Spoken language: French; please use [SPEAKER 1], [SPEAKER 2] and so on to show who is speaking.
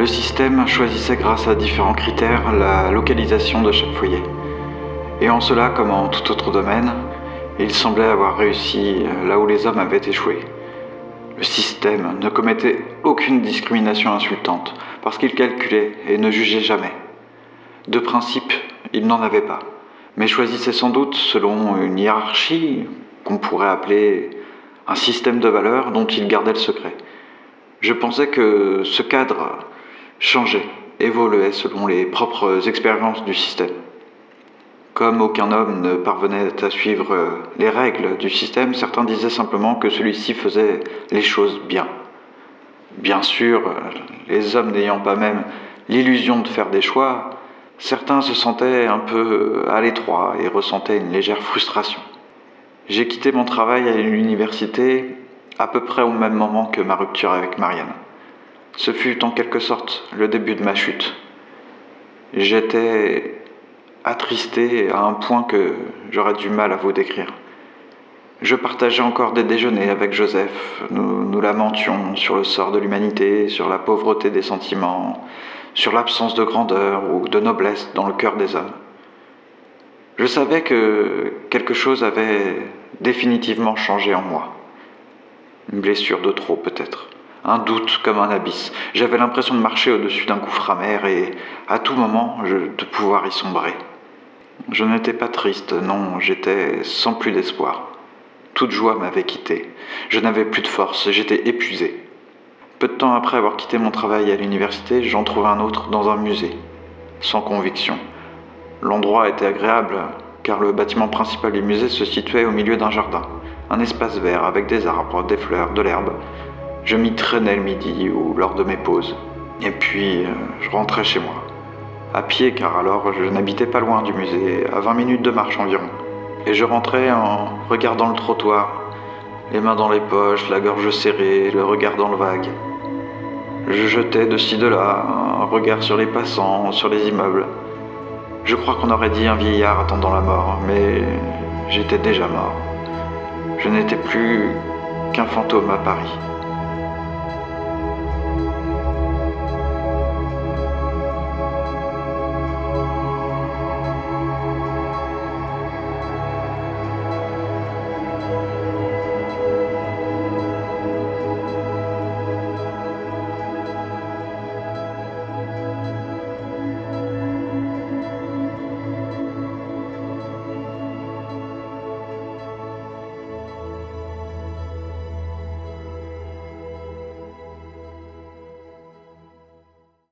[SPEAKER 1] Le système choisissait grâce à différents critères la localisation de chaque foyer. Et en cela, comme en tout autre domaine, il semblait avoir réussi là où les hommes avaient échoué. Le système ne commettait aucune discrimination insultante parce qu'il calculait et ne jugeait jamais. De principe, il n'en avait pas, mais choisissait sans doute selon une hiérarchie qu'on pourrait appeler un système de valeurs dont il gardait le secret. Je pensais que ce cadre changeait, évoluait selon les propres expériences du système. Comme aucun homme ne parvenait à suivre les règles du système, certains disaient simplement que celui-ci faisait les choses bien. Bien sûr, les hommes n'ayant pas même l'illusion de faire des choix, certains se sentaient un peu à l'étroit et ressentaient une légère frustration. J'ai quitté mon travail à l'université à peu près au même moment que ma rupture avec Marianne. Ce fut en quelque sorte le début de ma chute. J'étais attristé à un point que j'aurais du mal à vous décrire. Je partageais encore des déjeuners avec Joseph. Nous nous lamentions sur le sort de l'humanité, sur la pauvreté des sentiments, sur l'absence de grandeur ou de noblesse dans le cœur des hommes. Je savais que quelque chose avait définitivement changé en moi. Une blessure de trop peut-être un doute comme un abysse. J'avais l'impression de marcher au-dessus d'un gouffre amer et à tout moment de pouvoir y sombrer. Je n'étais pas triste, non, j'étais sans plus d'espoir. Toute joie m'avait quitté. Je n'avais plus de force, j'étais épuisé. Peu de temps après avoir quitté mon travail à l'université, j'en trouvai un autre dans un musée, sans conviction. L'endroit était agréable, car le bâtiment principal du musée se situait au milieu d'un jardin, un espace vert avec des arbres, des fleurs, de l'herbe, je m'y traînais le midi ou lors de mes pauses. Et puis, euh, je rentrais chez moi. À pied, car alors je n'habitais pas loin du musée, à 20 minutes de marche environ. Et je rentrais en regardant le trottoir, les mains dans les poches, la gorge serrée, le regard dans le vague. Je jetais de ci de là un regard sur les passants, sur les immeubles. Je crois qu'on aurait dit un vieillard attendant la mort, mais j'étais déjà mort. Je n'étais plus qu'un fantôme à Paris.